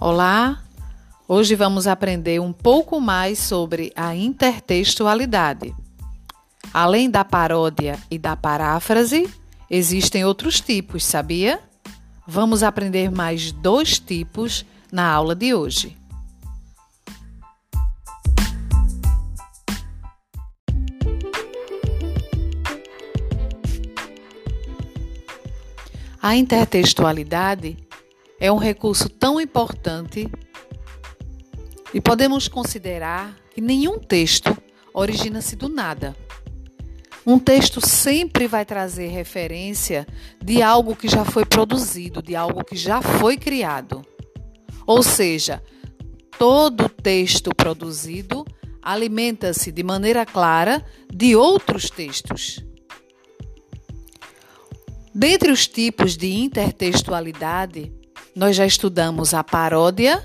Olá! Hoje vamos aprender um pouco mais sobre a intertextualidade. Além da paródia e da paráfrase, existem outros tipos, sabia? Vamos aprender mais dois tipos na aula de hoje. A intertextualidade é um recurso tão importante e podemos considerar que nenhum texto origina-se do nada. Um texto sempre vai trazer referência de algo que já foi produzido, de algo que já foi criado. Ou seja, todo texto produzido alimenta-se de maneira clara de outros textos. Dentre os tipos de intertextualidade, nós já estudamos a paródia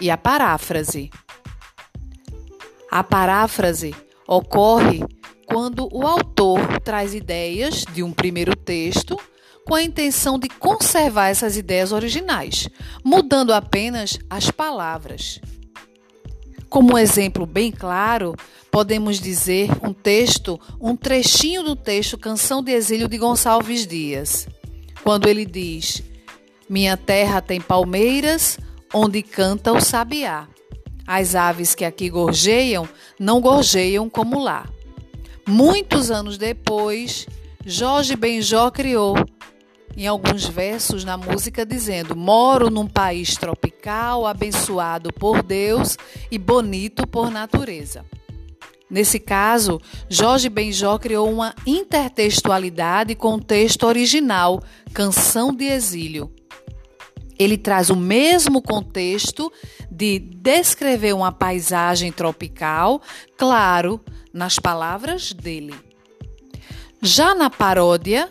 e a paráfrase. A paráfrase ocorre quando o autor traz ideias de um primeiro texto com a intenção de conservar essas ideias originais, mudando apenas as palavras. Como um exemplo bem claro, podemos dizer um texto, um trechinho do texto Canção de Exílio de Gonçalves Dias, quando ele diz: minha terra tem palmeiras, onde canta o sabiá. As aves que aqui gorjeiam não gorjeiam como lá. Muitos anos depois, Jorge Benjó criou em alguns versos na música dizendo: Moro num país tropical, abençoado por Deus e bonito por natureza. Nesse caso, Jorge Benjó criou uma intertextualidade com o texto original, Canção de Exílio, ele traz o mesmo contexto de descrever uma paisagem tropical, claro, nas palavras dele. Já na paródia,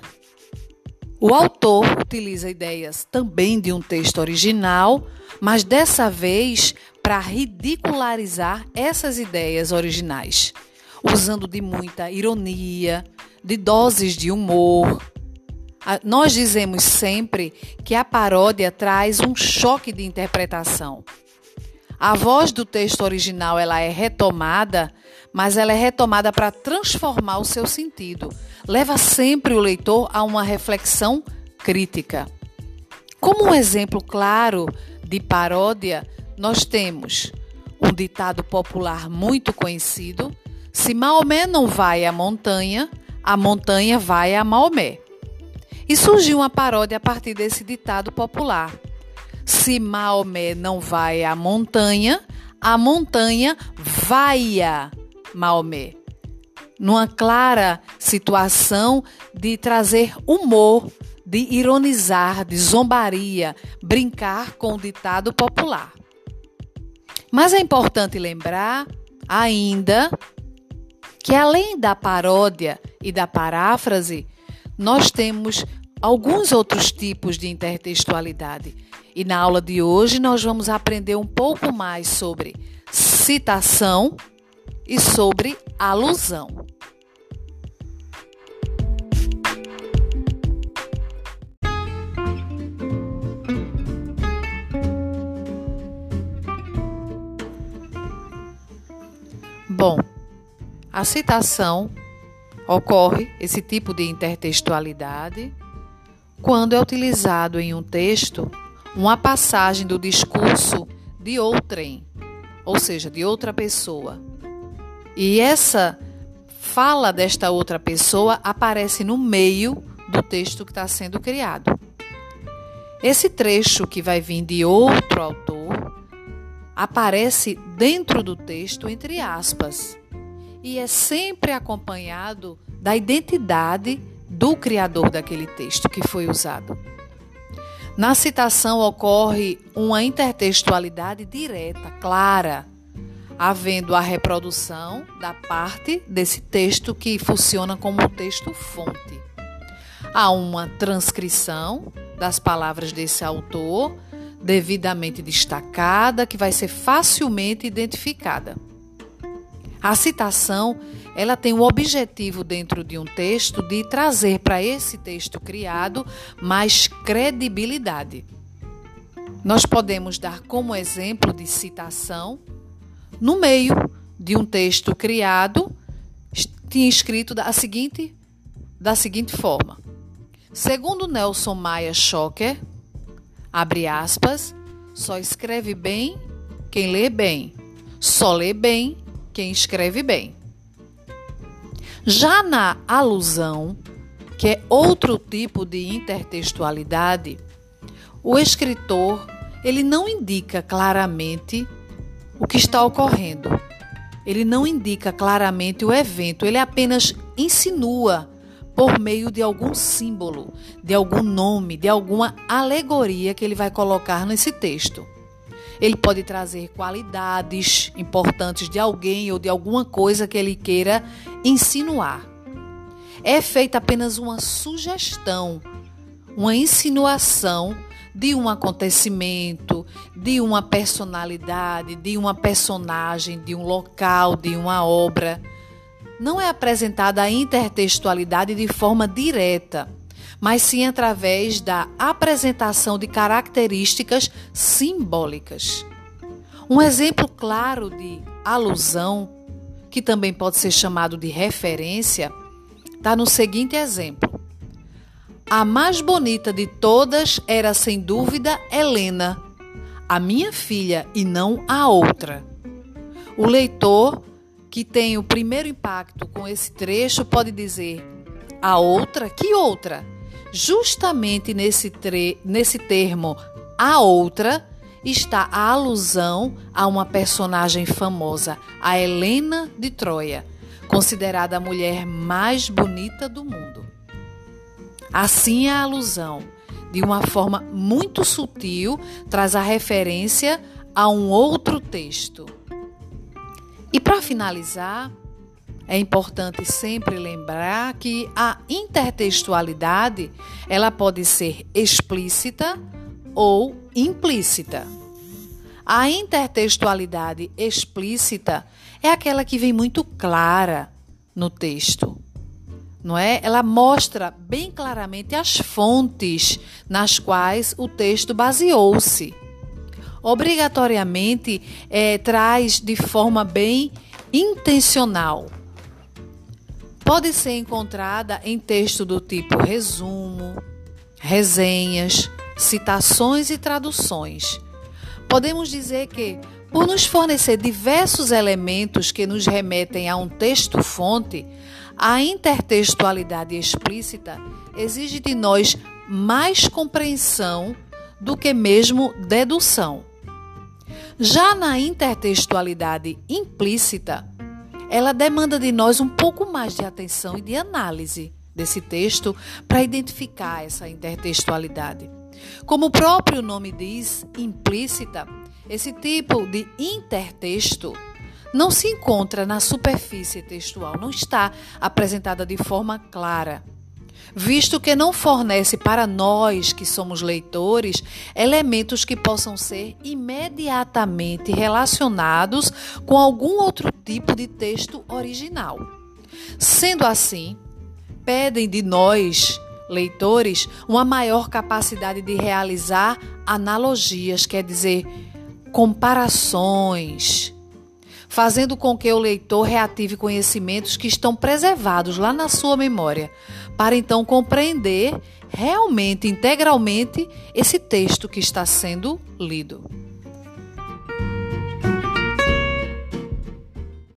o autor utiliza ideias também de um texto original, mas dessa vez para ridicularizar essas ideias originais, usando de muita ironia, de doses de humor, nós dizemos sempre que a paródia traz um choque de interpretação. A voz do texto original ela é retomada, mas ela é retomada para transformar o seu sentido. Leva sempre o leitor a uma reflexão crítica. Como um exemplo claro de paródia, nós temos um ditado popular muito conhecido: se Maomé não vai à montanha, a montanha vai a Maomé. E surgiu uma paródia a partir desse ditado popular. Se Maomé não vai à montanha, a montanha vai a Maomé. Numa clara situação de trazer humor, de ironizar, de zombaria, brincar com o ditado popular. Mas é importante lembrar ainda que além da paródia e da paráfrase, nós temos alguns outros tipos de intertextualidade. E na aula de hoje nós vamos aprender um pouco mais sobre citação e sobre alusão. Bom, a citação Ocorre esse tipo de intertextualidade quando é utilizado em um texto uma passagem do discurso de outrem, ou seja, de outra pessoa. E essa fala desta outra pessoa aparece no meio do texto que está sendo criado. Esse trecho que vai vir de outro autor aparece dentro do texto entre aspas e é sempre acompanhado da identidade do criador daquele texto que foi usado. Na citação ocorre uma intertextualidade direta, clara, havendo a reprodução da parte desse texto que funciona como um texto fonte. Há uma transcrição das palavras desse autor, devidamente destacada, que vai ser facilmente identificada. A citação, ela tem o objetivo dentro de um texto de trazer para esse texto criado mais credibilidade. Nós podemos dar como exemplo de citação no meio de um texto criado, tinha escrito da seguinte, da seguinte forma: Segundo Nelson Maia Schocker, abre aspas, só escreve bem quem lê bem, só lê bem quem escreve bem. Já na alusão, que é outro tipo de intertextualidade, o escritor ele não indica claramente o que está ocorrendo. Ele não indica claramente o evento, ele apenas insinua por meio de algum símbolo, de algum nome, de alguma alegoria que ele vai colocar nesse texto. Ele pode trazer qualidades importantes de alguém ou de alguma coisa que ele queira insinuar. É feita apenas uma sugestão, uma insinuação de um acontecimento, de uma personalidade, de uma personagem, de um local, de uma obra. Não é apresentada a intertextualidade de forma direta, mas sim através da apresentação de características simbólicas. Um exemplo claro de alusão, que também pode ser chamado de referência, está no seguinte exemplo. A mais bonita de todas era, sem dúvida, Helena, a minha filha, e não a outra. O leitor que tem o primeiro impacto com esse trecho pode dizer: a outra? Que outra? Justamente nesse, tre nesse termo, a outra, está a alusão a uma personagem famosa, a Helena de Troia, considerada a mulher mais bonita do mundo. Assim, a alusão, de uma forma muito sutil, traz a referência a um outro texto. E para finalizar, é importante sempre lembrar que a intertextualidade, ela pode ser explícita ou implícita. A intertextualidade explícita é aquela que vem muito clara no texto não é? Ela mostra bem claramente as fontes nas quais o texto baseou-se. Obrigatoriamente é, traz de forma bem intencional. Pode ser encontrada em texto do tipo resumo, resenhas, citações e traduções. Podemos dizer que, por nos fornecer diversos elementos que nos remetem a um texto-fonte, a intertextualidade explícita exige de nós mais compreensão do que mesmo dedução. Já na intertextualidade implícita, ela demanda de nós um pouco mais de atenção e de análise desse texto para identificar essa intertextualidade. Como o próprio nome diz, implícita, esse tipo de intertexto não se encontra na superfície textual, não está apresentada de forma clara, visto que não fornece para nós que somos leitores elementos que possam ser imediatamente relacionados com algum outro tipo de texto original. Sendo assim, pedem de nós, leitores, uma maior capacidade de realizar analogias, quer dizer, comparações fazendo com que o leitor reative conhecimentos que estão preservados lá na sua memória, para então compreender realmente, integralmente, esse texto que está sendo lido.